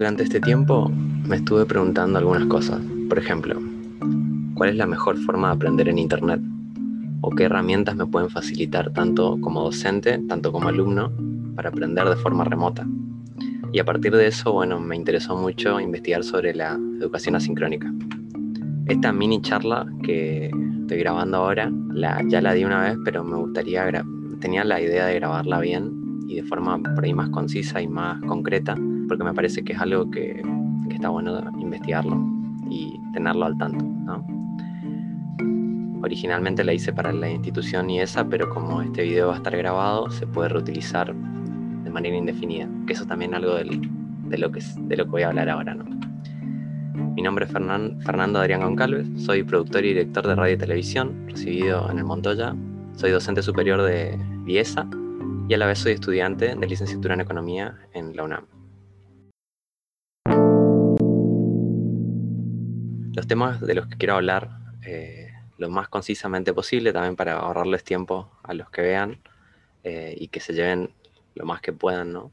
Durante este tiempo me estuve preguntando algunas cosas. Por ejemplo, ¿cuál es la mejor forma de aprender en Internet? ¿O qué herramientas me pueden facilitar tanto como docente, tanto como alumno, para aprender de forma remota? Y a partir de eso, bueno, me interesó mucho investigar sobre la educación asincrónica. Esta mini charla que estoy grabando ahora, ya la di una vez, pero me gustaría, tenía la idea de grabarla bien y de forma por ahí más concisa y más concreta, porque me parece que es algo que, está bueno investigarlo y tenerlo al tanto. Originalmente la hice para la institución y esa, pero como este video va a estar grabado, se puede reutilizar de manera indefinida, que eso también es algo de, lo que, voy a hablar ahora. Mi nombre es Fernando Adrián Goncalves, soy productor y director de radio y televisión, recibido en el Montoya. Soy docente superior de IESA y a la vez soy estudiante de licenciatura en Economía en la UNAM. Los temas de los que quiero hablar eh, lo más concisamente posible, también para ahorrarles tiempo a los que vean eh, y que se lleven lo más que puedan, ¿no?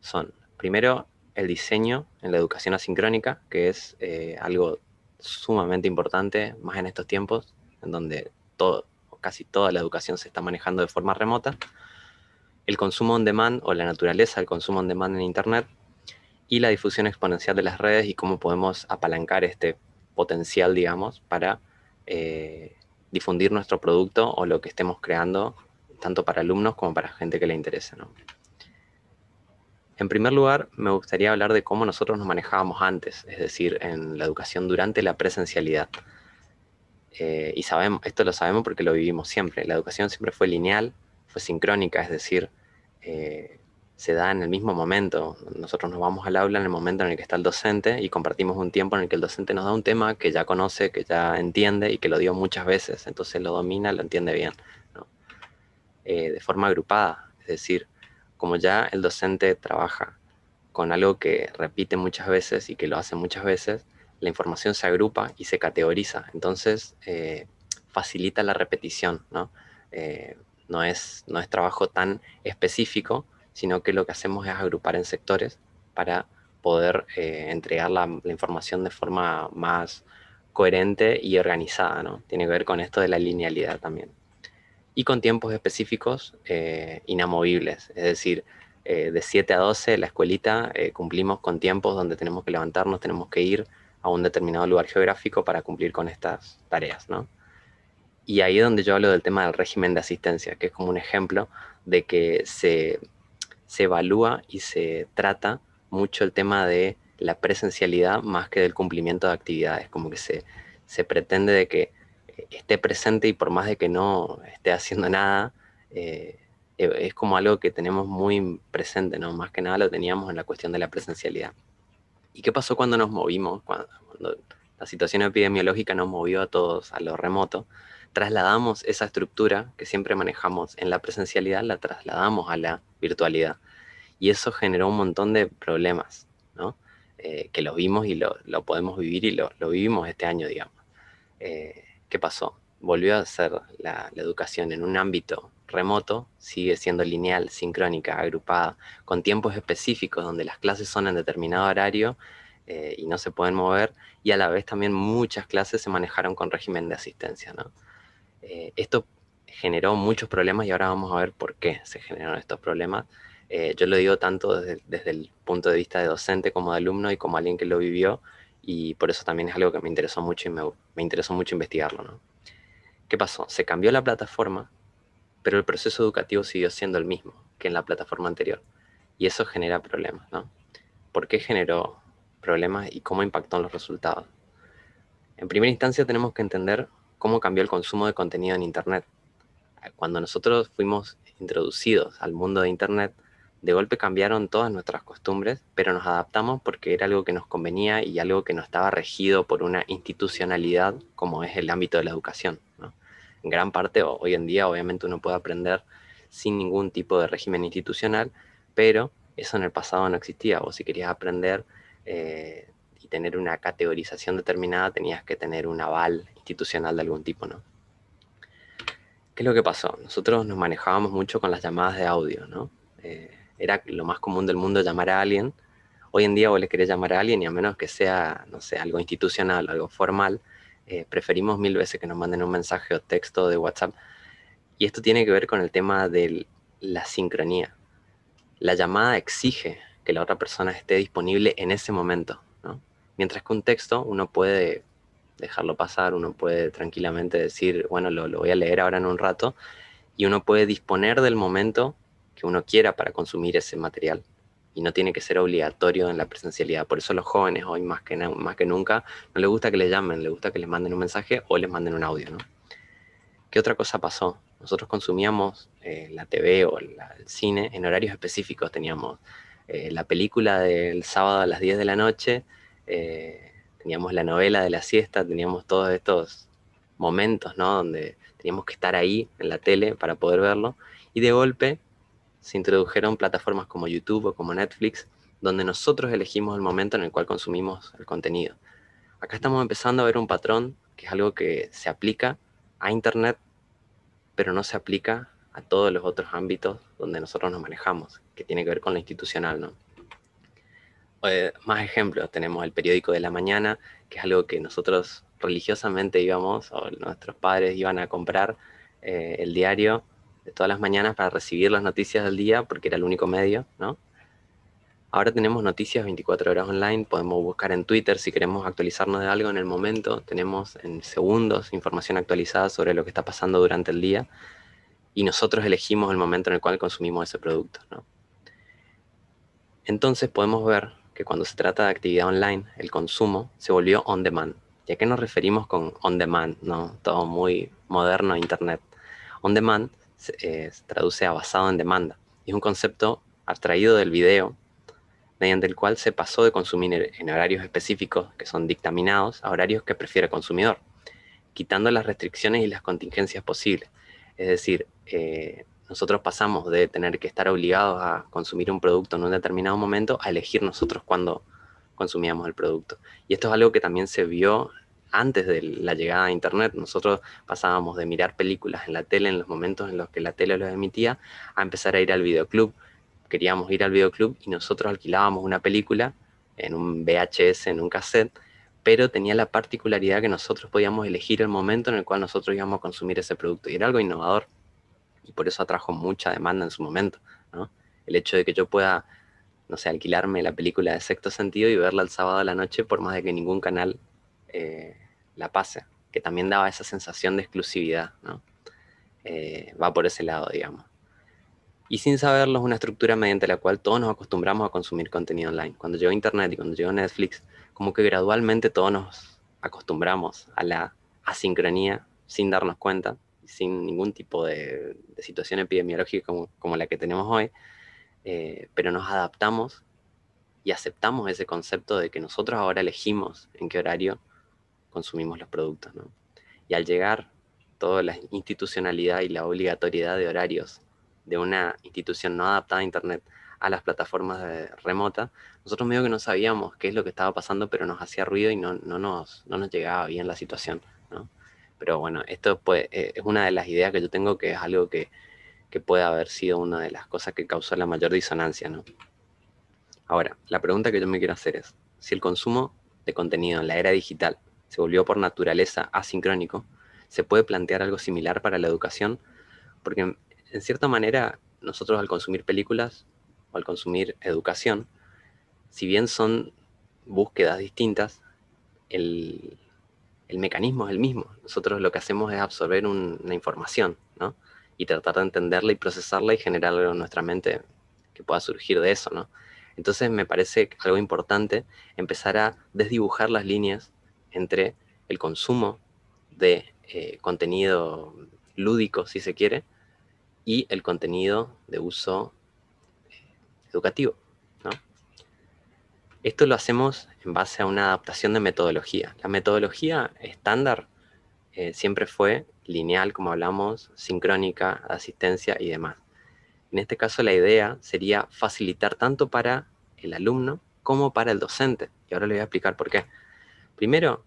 Son, primero, el diseño en la educación asincrónica, que es eh, algo sumamente importante, más en estos tiempos, en donde todo, casi toda la educación se está manejando de forma remota. El consumo on demand o la naturaleza del consumo on demand en Internet y la difusión exponencial de las redes y cómo podemos apalancar este potencial, digamos, para eh, difundir nuestro producto o lo que estemos creando, tanto para alumnos como para gente que le interese. En primer lugar, me gustaría hablar de cómo nosotros nos manejábamos antes, es decir, en la educación durante la presencialidad. Eh, y sabemos, esto lo sabemos porque lo vivimos siempre. La educación siempre fue lineal, fue sincrónica, es decir, eh, se da en el mismo momento. Nosotros nos vamos al aula en el momento en el que está el docente y compartimos un tiempo en el que el docente nos da un tema que ya conoce, que ya entiende y que lo dio muchas veces, entonces lo domina, lo entiende bien. Eh, de forma agrupada, es decir, como ya el docente trabaja con algo que repite muchas veces y que lo hace muchas veces, la información se agrupa y se categoriza. Entonces, eh, facilita la repetición, ¿no? Eh, no, es, no es trabajo tan específico, sino que lo que hacemos es agrupar en sectores para poder eh, entregar la, la, información de forma más coherente y organizada, ¿no? Tiene que ver con esto de la linealidad también y con tiempos específicos eh, inamovibles. Es decir, eh, de 7 a 12 la escuelita eh, cumplimos con tiempos donde tenemos que levantarnos, tenemos que ir a un determinado lugar geográfico para cumplir con estas tareas. ¿no? Y ahí es donde yo hablo del tema del régimen de asistencia, que es como un ejemplo de que se, se evalúa y se trata mucho el tema de la presencialidad más que del cumplimiento de actividades, como que se, se pretende de que esté presente y por más de que no esté haciendo nada, eh, e, es como algo que tenemos muy presente, ¿no? Más que nada lo teníamos en la cuestión de la presencialidad. ¿Y qué pasó cuando nos movimos? Cuando, la situación epidemiológica nos movió a todos a lo remoto, trasladamos esa estructura que siempre manejamos en la presencialidad, la trasladamos a la virtualidad. Y eso generó un montón de problemas, ¿no? Eh, que lo vimos y lo, podemos vivir y lo, vivimos este año, digamos. Eh, ¿qué pasó? Volvió a ser la, educación en un ámbito remoto, sigue siendo lineal, sincrónica, agrupada, con tiempos específicos donde las clases son en determinado horario eh, y no se pueden mover, y a la vez también muchas clases se manejaron con régimen de asistencia. Eh, esto generó muchos problemas y ahora vamos a ver por qué se generaron estos problemas. Eh, yo lo digo tanto desde, el punto de vista de docente como de alumno y como alguien que lo vivió, y por eso también es algo que me interesó mucho y me, me interesó mucho investigarlo. ¿no? ¿Qué pasó? Se cambió la plataforma, pero el proceso educativo siguió siendo el mismo que en la plataforma anterior. Y eso genera problemas, ¿no? ¿Por qué generó problemas y cómo impactó en los resultados? En primera instancia tenemos que entender cómo cambió el consumo de contenido en Internet. Cuando nosotros fuimos introducidos al mundo de Internet, de golpe cambiaron todas nuestras costumbres, pero nos adaptamos porque era algo que nos convenía y algo que no estaba regido por una institucionalidad como es el ámbito de la educación. En gran parte, hoy en día, obviamente uno puede aprender sin ningún tipo de régimen institucional, pero eso en el pasado no existía. O si querías aprender eh, tener una categorización determinada, tenías que tener un aval institucional de algún tipo, ¿no? ¿Qué es lo que pasó? Nosotros nos manejábamos mucho con las llamadas de audio, ¿no? Eh, era lo más común del mundo llamar a alguien Hoy en día vos le querés llamar a alguien y a menos que sea, no sé, algo institucional, algo formal, eh, preferimos mil veces que nos manden un mensaje o texto de WhatsApp. Y esto tiene que ver con el tema de la sincronía. La llamada exige que la otra persona esté disponible en ese momento. Mientras que un texto uno puede dejarlo pasar, uno puede tranquilamente decir, bueno, lo, lo voy a leer ahora en un rato, y uno puede disponer del momento que uno quiera para consumir ese material y no tiene que ser obligatorio en la presencialidad. Por eso los jóvenes hoy más que, más que nunca no les gusta que les llamen, les gusta que les manden un mensaje o les manden un audio. ¿no? ¿Qué otra cosa pasó? Nosotros consumíamos eh, la TV o el cine en horarios específicos. Teníamos eh, la película del sábado a las 10 de la noche, eh, teníamos la novela de la siesta, teníamos todos estos momentos ¿no? donde teníamos que estar ahí en la tele para poder verlo. Y de golpe se introdujeron plataformas como YouTube o como Netflix, donde nosotros elegimos el momento en el cual consumimos el contenido. Acá estamos empezando a ver un patrón que es algo que se aplica a Internet, pero no se aplica a todos los otros ámbitos donde nosotros nos manejamos, que tiene que ver con lo institucional, ¿no? Eh, más ejemplos, tenemos el periódico de la mañana, que es algo que nosotros religiosamente íbamos, o nuestros padres iban a comprar eh, el diario de todas las mañanas para recibir las noticias del día, porque era el único medio, ¿no? Ahora tenemos noticias 24 horas online, podemos buscar en Twitter si queremos actualizarnos de algo en el momento, tenemos en segundos información actualizada sobre lo que está pasando durante el día y nosotros elegimos el momento en el cual consumimos ese producto. ¿no? Entonces podemos ver que cuando se trata de actividad online, el consumo se volvió on demand. ¿Y a qué nos referimos con on demand? ¿no? Todo muy moderno, Internet. On demand eh, se, traduce a basado en demanda. es un concepto abstraído del video, mediante el cual se pasó de consumir en horarios específicos, que son dictaminados, a horarios que prefiere el consumidor, quitando las restricciones y las contingencias posibles. Es decir, eh, nosotros pasamos de tener que estar obligados a consumir un producto en un determinado momento a elegir nosotros cuándo consumíamos el producto. Y esto es algo que también se vio antes de la llegada a Internet, nosotros pasábamos de mirar películas en la tele en los momentos en los que la tele los emitía a empezar a ir al videoclub. Queríamos ir al videoclub y nosotros alquilábamos una película en un VHS, en un cassette, pero tenía la particularidad que nosotros podíamos elegir el momento en el cual nosotros íbamos a consumir ese producto. Y era algo innovador. Y por eso atrajo mucha demanda en su momento. El hecho de que yo pueda, no sé, alquilarme la película de sexto sentido y verla el sábado a la noche por más de que ningún canal eh, la pase, que también daba esa sensación de exclusividad. Eh, va por ese lado, digamos. Y sin saberlo, es una estructura mediante la cual todos nos acostumbramos a consumir contenido online. Cuando llegó Internet y cuando llegó Netflix, como que gradualmente todos nos acostumbramos a la asincronía sin darnos cuenta, sin ningún tipo de, situación epidemiológica como, la que tenemos hoy, eh, pero nos adaptamos y aceptamos ese concepto de que nosotros ahora elegimos en qué horario consumimos los productos. ¿no? Y al llegar toda la institucionalidad y la obligatoriedad de horarios de una institución no adaptada a Internet a las plataformas de remota, nosotros medio que no sabíamos qué es lo que estaba pasando, pero nos hacía ruido y no, no, nos, no nos llegaba bien la situación. ¿no? Pero bueno, esto pues, es una de las ideas que yo tengo que es algo que, que puede haber sido una de las cosas que causó la mayor disonancia. ¿no? Ahora, la pregunta que yo me quiero hacer es, si el consumo de contenido en la era digital se volvió por naturaleza asincrónico, se puede plantear algo similar para la educación, porque en cierta manera nosotros al consumir películas o al consumir educación, si bien son búsquedas distintas, el, mecanismo es el mismo. Nosotros lo que hacemos es absorber una información, ¿no? Y tratar de entenderla y procesarla y generar algo en nuestra mente que pueda surgir de eso, ¿no? Entonces me parece algo importante empezar a desdibujar las líneas entre el consumo de eh, contenido lúdico, si se quiere, y el contenido de uso eh, educativo. Esto lo hacemos en base a una adaptación de metodología. La metodología estándar eh, siempre fue lineal, como hablamos, sincrónica, asistencia y demás. En este caso la idea sería facilitar tanto para el alumno como para el docente. Y ahora le voy a explicar por qué. Primero,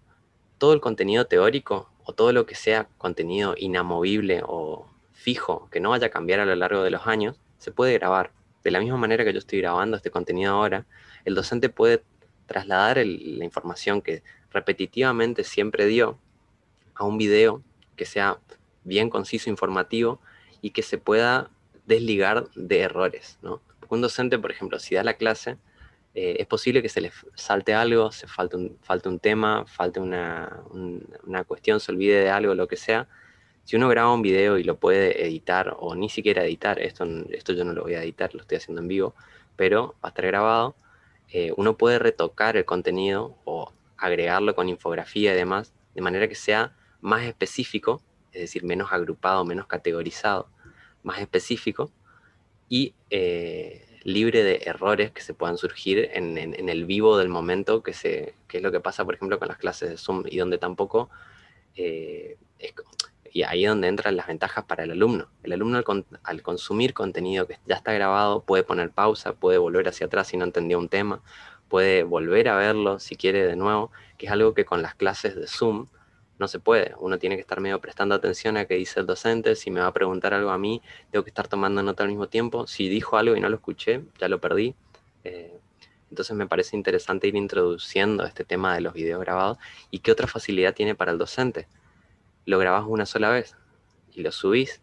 todo el contenido teórico o todo lo que sea contenido inamovible o fijo, que no vaya a cambiar a lo largo de los años, se puede grabar, de la misma manera que yo estoy grabando este contenido ahora, el docente puede trasladar la información que repetitivamente siempre dio a un video que sea bien conciso, informativo y que se pueda desligar de errores. un docente, por ejemplo, si da la clase, eh, es posible que se le salte algo, se falte un, falte un tema, falte una, cuestión, se olvide de algo, lo que sea. Si uno graba un video y lo puede editar, o ni siquiera editar, esto, esto yo no lo voy a editar, lo estoy haciendo en vivo, pero va a estar grabado, eh, uno puede retocar el contenido o agregarlo con infografía y demás, de manera que sea más específico, es decir, menos agrupado, menos categorizado, más específico y eh, libre de errores que se puedan surgir en, el vivo del momento, que, se, que es lo que pasa, por ejemplo, con las clases de Zoom y donde tampoco... Eh, y ahí es donde entran las ventajas para el alumno. El alumno al, consumir contenido que ya está grabado puede poner pausa, puede volver hacia atrás si no entendió un tema, puede volver a verlo si quiere de nuevo, que es algo que con las clases de Zoom no se puede. Uno tiene que estar medio prestando atención a qué dice el docente. Si me va a preguntar algo a mí, tengo que estar tomando nota al mismo tiempo. Si dijo algo y no lo escuché, ya lo perdí. Eh, entonces me parece interesante ir introduciendo este tema de los videos grabados y qué otra facilidad tiene para el docente. Lo grabas una sola vez y lo subís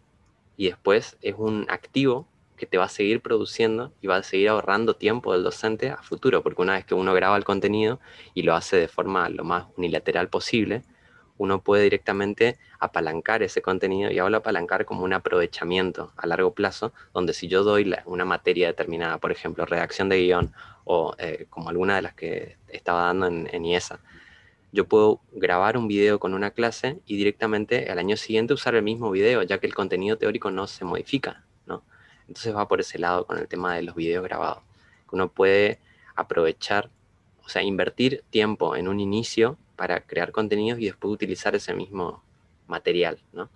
y después es un activo que te va a seguir produciendo y va a seguir ahorrando tiempo del docente a futuro, porque una vez que uno graba el contenido y lo hace de forma lo más unilateral posible, uno puede directamente apalancar ese contenido y hablo apalancar como un aprovechamiento a largo plazo, donde si yo doy una materia determinada, por ejemplo, redacción de guion o eh, como alguna de las que estaba dando en, en IESA, yo puedo grabar un video con una clase y directamente al año siguiente usar el mismo video, ya que el contenido teórico no se modifica, ¿no? Entonces va por ese lado con el tema de los videos grabados, uno puede aprovechar, o sea, invertir tiempo en un inicio para crear contenidos y después utilizar ese mismo material, ¿no?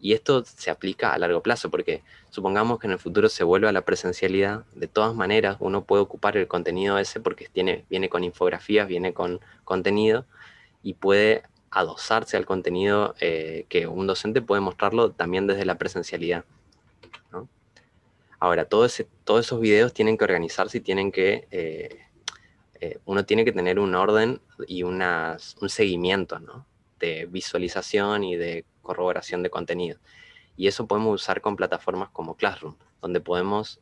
Y esto se aplica a largo plazo, porque supongamos que en el futuro se vuelva la presencialidad, de todas maneras uno puede ocupar el contenido ese porque tiene, viene con infografías, viene con contenido y puede adosarse al contenido eh, que un docente puede mostrarlo también desde la presencialidad. Ahora, todos esos videos tienen que organizarse y tienen que eh, eh, uno tiene que tener un orden y un seguimiento de visualización y de corroboración de contenido. Y eso podemos usar con plataformas como Classroom, donde podemos,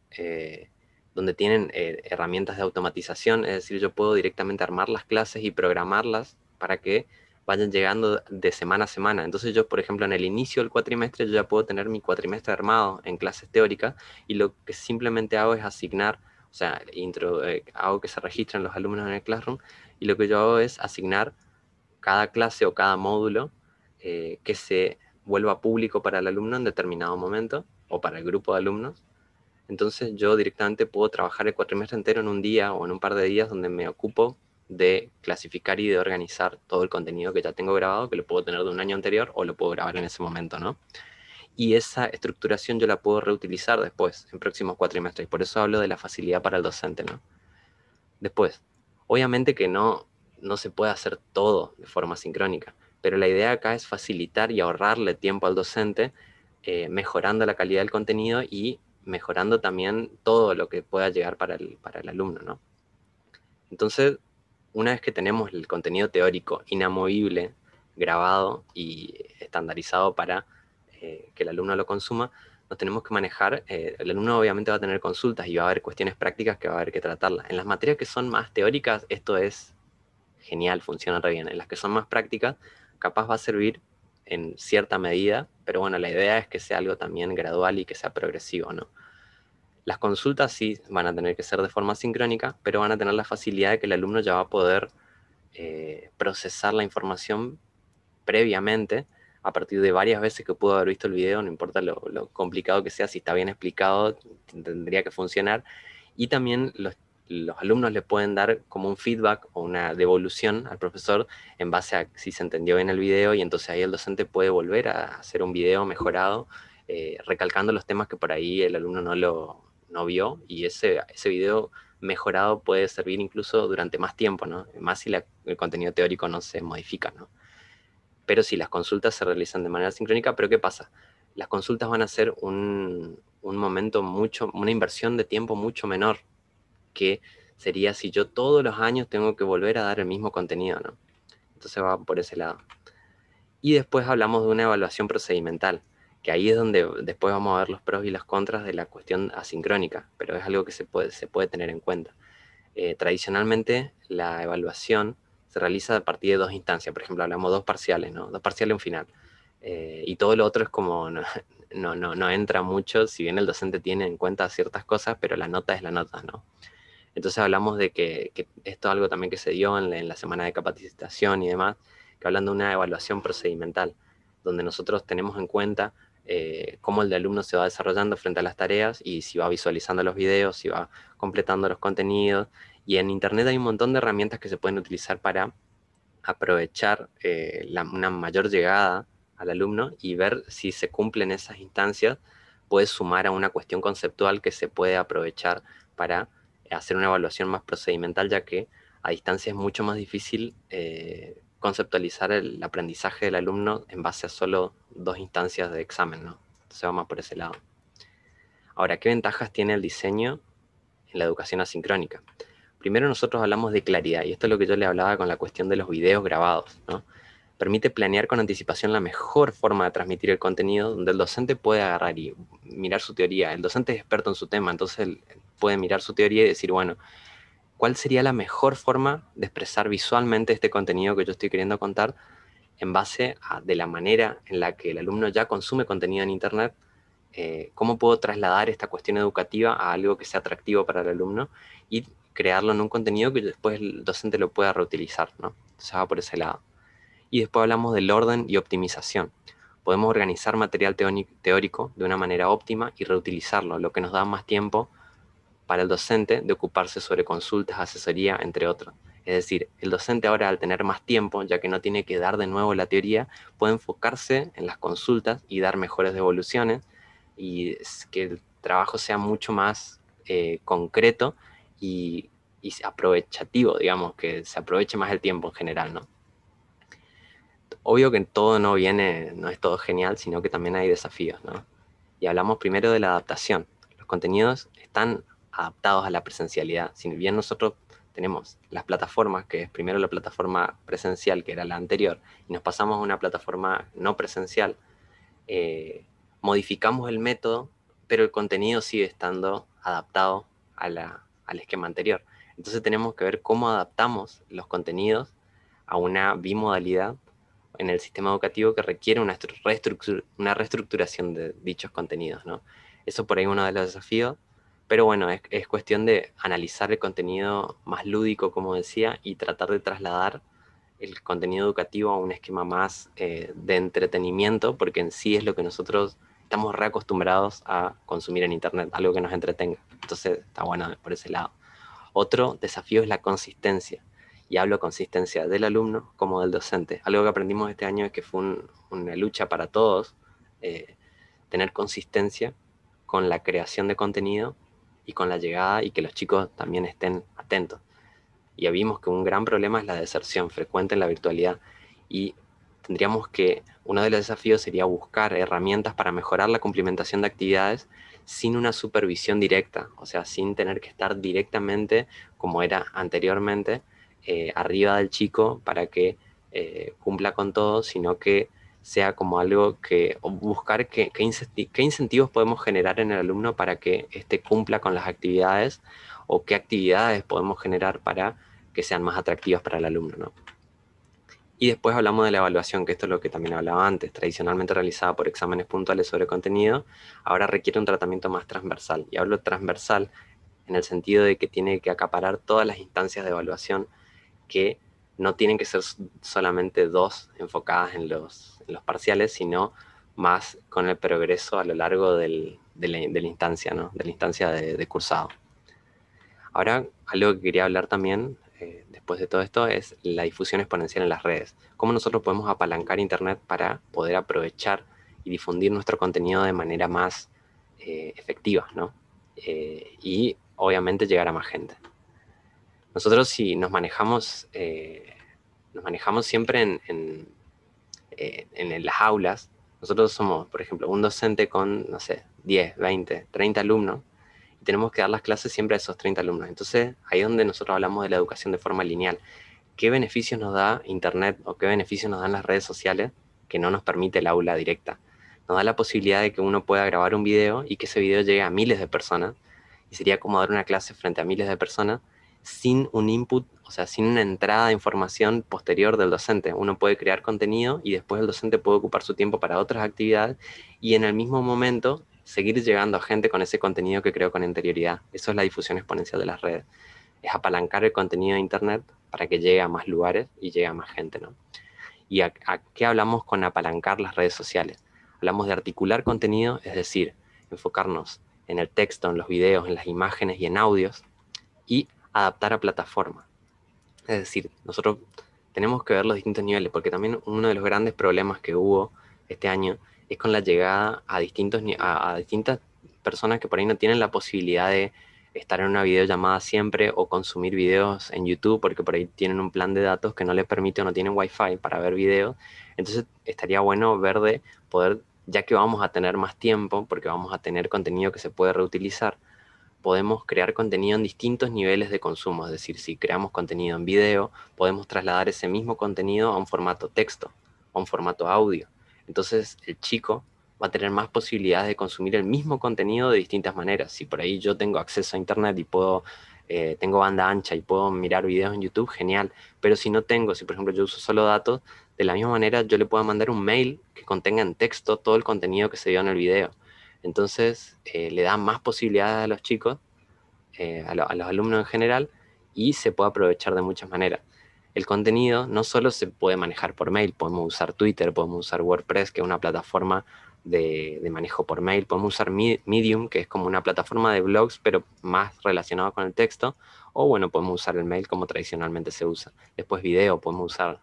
donde tienen herramientas de automatización, es decir, yo puedo directamente armar las clases y programarlas para que vayan llegando de semana a semana. Entonces yo, por ejemplo, en el inicio del cuatrimestre, yo ya puedo tener mi cuatrimestre armado en clases teóricas y lo que simplemente hago es asignar o sea, eh, hago que se registren los alumnos en el Classroom y lo que yo hago es asignar cada clase o cada módulo eh, que se vuelva público para el alumno en determinado momento o para el grupo de alumnos. Entonces yo directamente puedo trabajar el cuatrimestre entero en un día o en un par de días donde me ocupo de clasificar y de organizar todo el contenido que ya tengo grabado, que lo puedo tener de un año anterior o lo puedo grabar en ese momento, ¿no? y esa estructuración yo la puedo reutilizar después, en próximos cuatrimestres. Y por eso hablo de la facilidad para el docente, ¿no? Después, obviamente que no, no se puede hacer todo de forma sincrónica, pero la idea acá es facilitar y ahorrarle tiempo al docente, eh, mejorando la calidad del contenido y mejorando también todo lo que pueda llegar para el, para el alumno, ¿no? Entonces, una vez que tenemos el contenido teórico inamovible, grabado y estandarizado para eh, que el alumno lo consuma, nos tenemos que manejar, eh, el alumno obviamente va a tener consultas y va a haber cuestiones prácticas que va a haber que tratarlas. En las materias que son más teóricas, esto es genial, funciona re bien. En las que son más prácticas, capaz va a servir en cierta medida, pero bueno, la idea es que sea algo también gradual y que sea progresivo, ¿no? Las consultas sí van a tener que ser de forma sincrónica, pero van a tener la facilidad de que el alumno ya va a poder eh, procesar la información previamente a partir de varias veces que pudo haber visto el video, no importa lo, complicado que sea, si está bien explicado, tendría que funcionar. Y también los, alumnos le pueden dar como un feedback o una devolución al profesor en base a si se entendió bien el video y entonces ahí el docente puede volver a hacer un video mejorado, eh, recalcando los temas que por ahí el alumno no lo no vio y ese, ese video mejorado puede servir incluso durante más tiempo, ¿no? Más si el contenido teórico no se modifica, ¿no? pero sí, las consultas se realizan de manera sincrónica, pero ¿qué pasa? Las consultas van a ser un, un momento mucho, una inversión de tiempo mucho menor que sería si yo todos los años tengo que volver a dar el mismo contenido, ¿no? Entonces va por ese lado. Y después hablamos de una evaluación procedimental, que ahí es donde después vamos a ver los pros y los contras de la cuestión asincrónica, pero es algo que se puede, se puede tener en cuenta. Eh, tradicionalmente la evaluación se realiza a partir de dos instancias, por ejemplo, hablamos dos parciales, ¿no? Dos parciales y un final. Eh, y todo lo otro es como, no, no, no, entra mucho, si bien el docente tiene en cuenta ciertas cosas, pero la nota es la nota, ¿no? Entonces hablamos de que, esto es algo también que se dio en la, semana de capacitación y demás, que hablan de una evaluación procedimental, donde nosotros tenemos en cuenta eh, cómo el de alumno se va desarrollando frente a las tareas y si va visualizando los videos, si va completando los contenidos. Y en Internet hay un montón de herramientas que se pueden utilizar para aprovechar eh, una mayor llegada al alumno y ver si se cumplen esas instancias, puede sumar a una cuestión conceptual que se puede aprovechar para hacer una evaluación más procedimental, ya que a distancia es mucho más difícil eh, conceptualizar el aprendizaje del alumno en base a solo dos instancias de examen, ¿no? Entonces vamos por ese lado. Ahora, ¿qué ventajas tiene el diseño en la educación asincrónica? Primero nosotros hablamos de claridad, y esto es lo que yo le hablaba con la cuestión de los videos grabados, ¿no? permite planear con anticipación la mejor forma de transmitir el contenido, donde el docente puede agarrar y mirar su teoría. El docente es experto en su tema, entonces él puede mirar su teoría y decir, bueno, ¿cuál sería la mejor forma de expresar visualmente este contenido que yo estoy queriendo contar en base a de la manera en la que el alumno ya consume contenido en Internet? Eh, ¿Cómo puedo trasladar esta cuestión educativa a algo que sea atractivo para el alumno y crearlo en un contenido que después el docente lo pueda reutilizar, ¿no? Entonces va por ese lado. Y después hablamos del orden y optimización. Podemos organizar material teórico de una manera óptima y reutilizarlo, lo que nos da más tiempo para el docente de ocuparse sobre consultas, asesoría, entre otros. Es decir, el docente ahora al tener más tiempo, ya que no tiene que dar de nuevo la teoría, puede enfocarse en las consultas y dar mejores devoluciones y que el trabajo sea mucho más eh, concreto y, aprovechativo, digamos, que se aproveche más el tiempo en general, ¿no? obvio que todo no viene, no es todo genial, sino que también hay desafíos, ¿no? Y hablamos primero de la adaptación. Los contenidos están adaptados a la presencialidad. Si bien nosotros tenemos las plataformas, que es primero la plataforma presencial, que era la anterior, y nos pasamos a una plataforma no presencial, eh, modificamos el método, pero el contenido sigue estando adaptado al esquema anterior. Entonces tenemos que ver cómo adaptamos los contenidos a una bimodalidad en el sistema educativo que requiere una, una reestructuración de dichos contenidos, ¿no? Eso por ahí uno de los desafíos, pero bueno, es, cuestión de analizar el contenido más lúdico, como decía, y tratar de trasladar el contenido educativo a un esquema más eh, de entretenimiento, porque en sí es lo que nosotros estamos reacostumbrados a consumir en Internet, algo que nos entretenga. Entonces está bueno por ese lado. Otro desafío es la consistencia y hablo consistencia del alumno como del docente. Algo que aprendimos este año es que fue una lucha para todos eh, tener consistencia con la creación de contenido y con la llegada y que los chicos también estén atentos. Ya vimos que un gran problema es la deserción frecuente en la virtualidad y tendríamos que, uno de los desafíos sería buscar herramientas para mejorar la cumplimentación de actividades sin una supervisión directa, o sea, sin tener que estar directamente como era anteriormente eh, arriba del chico para que eh, cumpla con todo, sino que sea como algo que buscar qué, qué, incentivos podemos generar en el alumno para que éste cumpla con las actividades o qué actividades podemos generar para que sean más atractivas para el alumno. ¿no? Y después hablamos de la evaluación, que esto es lo que también hablaba antes, tradicionalmente realizada por exámenes puntuales sobre contenido, ahora requiere un tratamiento más transversal. Y hablo transversal en el sentido de que tiene que acaparar todas las instancias de evaluación que no tienen que ser solamente dos enfocadas en los, parciales, sino más con el progreso a lo largo de, la, instancia, ¿no? de la instancia de, cursado. Ahora, algo que quería hablar también, eh, después de todo esto, es la difusión exponencial en las redes. Cómo nosotros podemos apalancar Internet para poder aprovechar y difundir nuestro contenido de manera más eh, efectiva, ¿no? Eh, y obviamente llegar a más gente. Nosotros si nos manejamos, eh, nos manejamos siempre en, en, eh, las aulas, nosotros somos, por ejemplo, un docente con, no sé, 10, 20, 30 alumnos, y tenemos que dar las clases siempre a esos 30 alumnos. Entonces, ahí es donde nosotros hablamos de la educación de forma lineal. ¿Qué beneficios nos da Internet o qué beneficios nos dan las redes sociales que no nos permite el aula directa? Nos da la posibilidad de que uno pueda grabar un video y que ese video llegue a miles de personas. Y sería como dar una clase frente a miles de personas sin un input, o sea, sin una entrada de información posterior del docente. Uno puede crear contenido y después el docente puede ocupar su tiempo para otras actividades y en el mismo momento seguir llegando a gente con ese contenido que creó con anterioridad. Eso es la difusión exponencial de las redes. Es apalancar el contenido de Internet para que llegue a más lugares y llegue a más gente, ¿no? ¿Y a, a qué hablamos con apalancar las redes sociales? Hablamos de articular contenido, es decir, enfocarnos en el texto, en los videos, en las imágenes y en audios, y adaptar a plataforma. Es decir, nosotros tenemos que ver los distintos niveles, porque también uno de los grandes problemas que hubo este año es con la llegada a, distintos, a, distintas personas que por ahí no tienen la posibilidad de estar en una videollamada siempre o consumir videos en YouTube porque por ahí tienen un plan de datos que no les permite o no tienen wifi para ver videos. Entonces estaría bueno ver de poder, ya que vamos a tener más tiempo, porque vamos a tener contenido que se puede reutilizar, podemos crear contenido en distintos niveles de consumo. Es decir, si creamos contenido en video, podemos trasladar ese mismo contenido a un formato texto, a un formato audio. Entonces el chico va a tener más posibilidades de consumir el mismo contenido de distintas maneras. Si por ahí yo tengo acceso a internet y puedo, eh, tengo banda ancha y puedo mirar videos en YouTube, genial. Pero si no tengo, si por ejemplo yo uso solo datos, de la misma manera yo le puedo mandar un mail que contenga en texto todo el contenido que se dio en el video. Entonces eh, le da más posibilidades a los chicos, eh, a, los alumnos en general, y se puede aprovechar de muchas maneras. El contenido no solo se puede manejar por mail, podemos usar Twitter, podemos usar WordPress, que es una plataforma de, manejo por mail, podemos usar Medium, que es como una plataforma de blogs, pero más relacionado con el texto, o bueno, podemos usar el mail como tradicionalmente se usa. Después video, podemos usar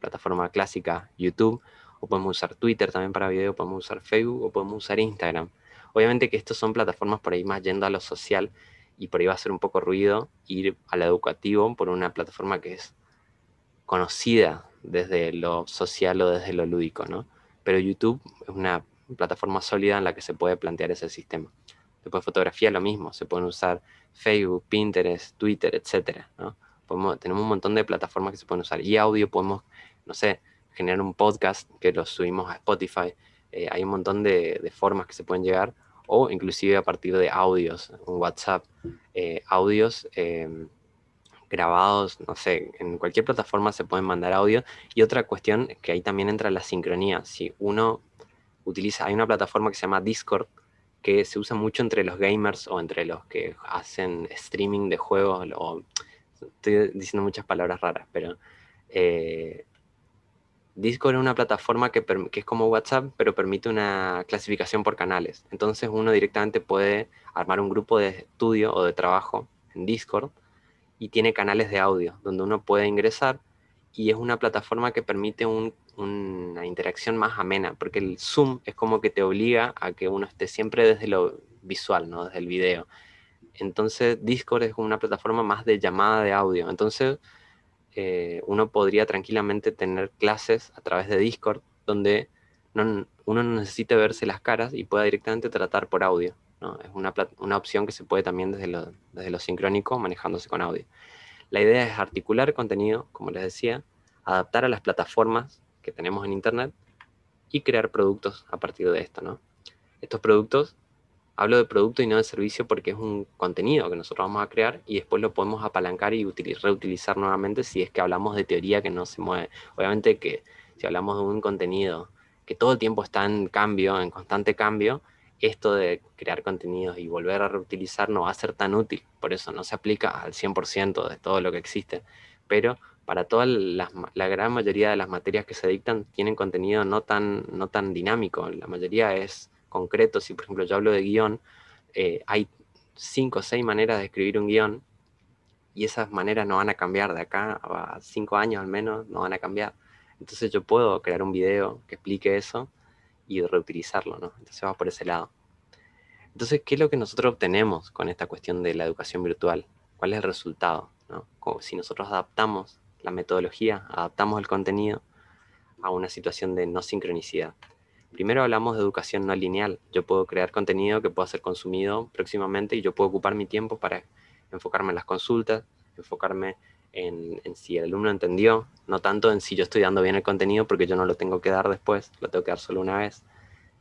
plataforma clásica, YouTube, o podemos usar Twitter también para video, podemos usar Facebook o podemos usar Instagram. Obviamente que estos son plataformas por ahí más yendo a lo social y por ahí va a ser un poco ruido ir a lo educativo por una plataforma que es conocida desde lo social o desde lo lúdico, ¿no? Pero YouTube es una plataforma sólida en la que se puede plantear ese sistema. Después fotografía lo mismo, se pueden usar Facebook, Pinterest, Twitter, etcétera, ¿no? tenemos un montón de plataformas que se pueden usar. Y audio podemos, no sé, generar un podcast que lo subimos a Spotify. Eh, hay un montón de, formas que se pueden llegar o inclusive a partir de audios, un WhatsApp, eh, audios em, grabados, no sé, en cualquier plataforma se pueden mandar audio. Y otra cuestión que ahí también entra la sincronía. Si uno utiliza, hay una plataforma que se llama Discord, que se usa mucho entre los gamers o entre los que hacen streaming de juegos, o, estoy diciendo muchas palabras raras, pero eh, Discord es una plataforma que, es como WhatsApp, pero permite una clasificación por canales. Entonces uno directamente puede armar un grupo de estudio o de trabajo en Discord y tiene canales de audio donde uno puede ingresar y es una plataforma que permite una interacción más amena, porque el Zoom es como que te obliga a que uno esté siempre desde lo visual, ¿no? desde el video. Entonces Discord es una plataforma más de llamada de audio. Entonces eh, uno podría tranquilamente tener clases a través de Discord donde uno no necesite verse las caras y pueda directamente tratar por audio. Es una, opción que se puede también desde lo, desde lo sincrónico manejándose con audio. La idea es articular contenido, como les decía, adaptar a las plataformas que tenemos en Internet y crear productos a partir de esto. ¿no? Estos productos Hablo de producto y no de servicio porque es un contenido que nosotros vamos a crear y después lo podemos apalancar y reutilizar nuevamente si es que hablamos de teoría que no se mueve. Obviamente que si hablamos de un contenido que todo el tiempo está en cambio, en constante cambio, esto de crear contenidos y volver a reutilizar no va a ser tan útil. Por eso no se aplica al 100% de todo lo que existe. Pero para toda la, la, gran mayoría de las materias que se dictan tienen contenido no tan, no tan dinámico. La mayoría es concreto, si por ejemplo yo hablo de guion, eh, hay cinco o seis maneras de escribir un guion y esas maneras no van a cambiar de acá a cinco años al menos, no van a cambiar. Entonces yo puedo crear un video que explique eso y reutilizarlo, ¿no? Entonces va por ese lado. Entonces, ¿qué es lo que nosotros obtenemos con esta cuestión de la educación virtual? ¿Cuál es el resultado? si nosotros adaptamos la metodología, adaptamos el contenido a una situación de no sincronicidad Primero hablamos de educación no lineal. Yo puedo crear contenido que pueda ser consumido próximamente y yo puedo ocupar mi tiempo para enfocarme en las consultas, enfocarme en, si el alumno entendió, no tanto en si yo estoy dando bien el contenido porque yo no lo tengo que dar después, lo tengo que dar solo una vez.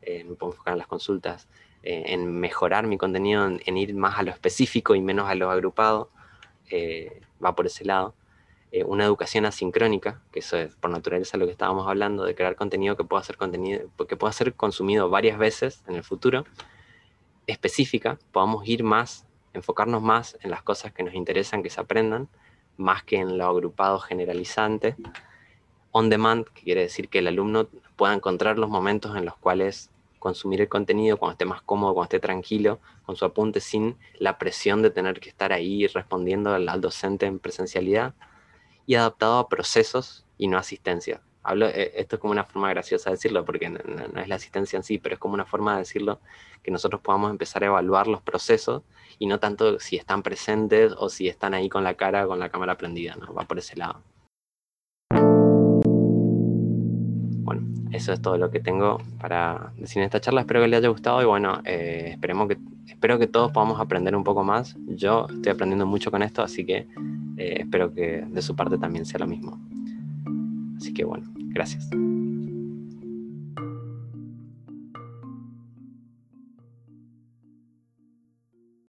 Eh, me puedo enfocar en las consultas, eh, en mejorar mi contenido, en, ir más a lo específico y menos a lo agrupado. Eh, va por ese lado. Una educación asincrónica, que eso es por naturaleza lo que estábamos hablando, de crear contenido que pueda ser contenido, que pueda ser consumido varias veces en el futuro, específica, podamos ir más, enfocarnos más en las cosas que nos interesan, que se aprendan, más que en lo agrupado generalizante. On demand, que quiere decir que el alumno pueda encontrar los momentos en los cuales consumir el contenido cuando esté más cómodo, cuando esté tranquilo, con su apunte sin la presión de tener que estar ahí respondiendo al, docente en presencialidad y adaptado a procesos y no asistencia. Hablo, eh, esto es como una forma graciosa de decirlo, porque no, es la asistencia en sí, pero es como una forma de decirlo que nosotros podamos empezar a evaluar los procesos y no tanto si están presentes o si están ahí con la cara, con la cámara prendida, ¿no? Va por ese lado. Bueno, eso es todo lo que tengo para decir en esta charla. Espero que les haya gustado y bueno, eh, esperemos que, espero que todos podamos aprender un poco más. Yo estoy aprendiendo mucho con esto, así que eh, espero que de su parte también sea lo mismo. Así que bueno, gracias.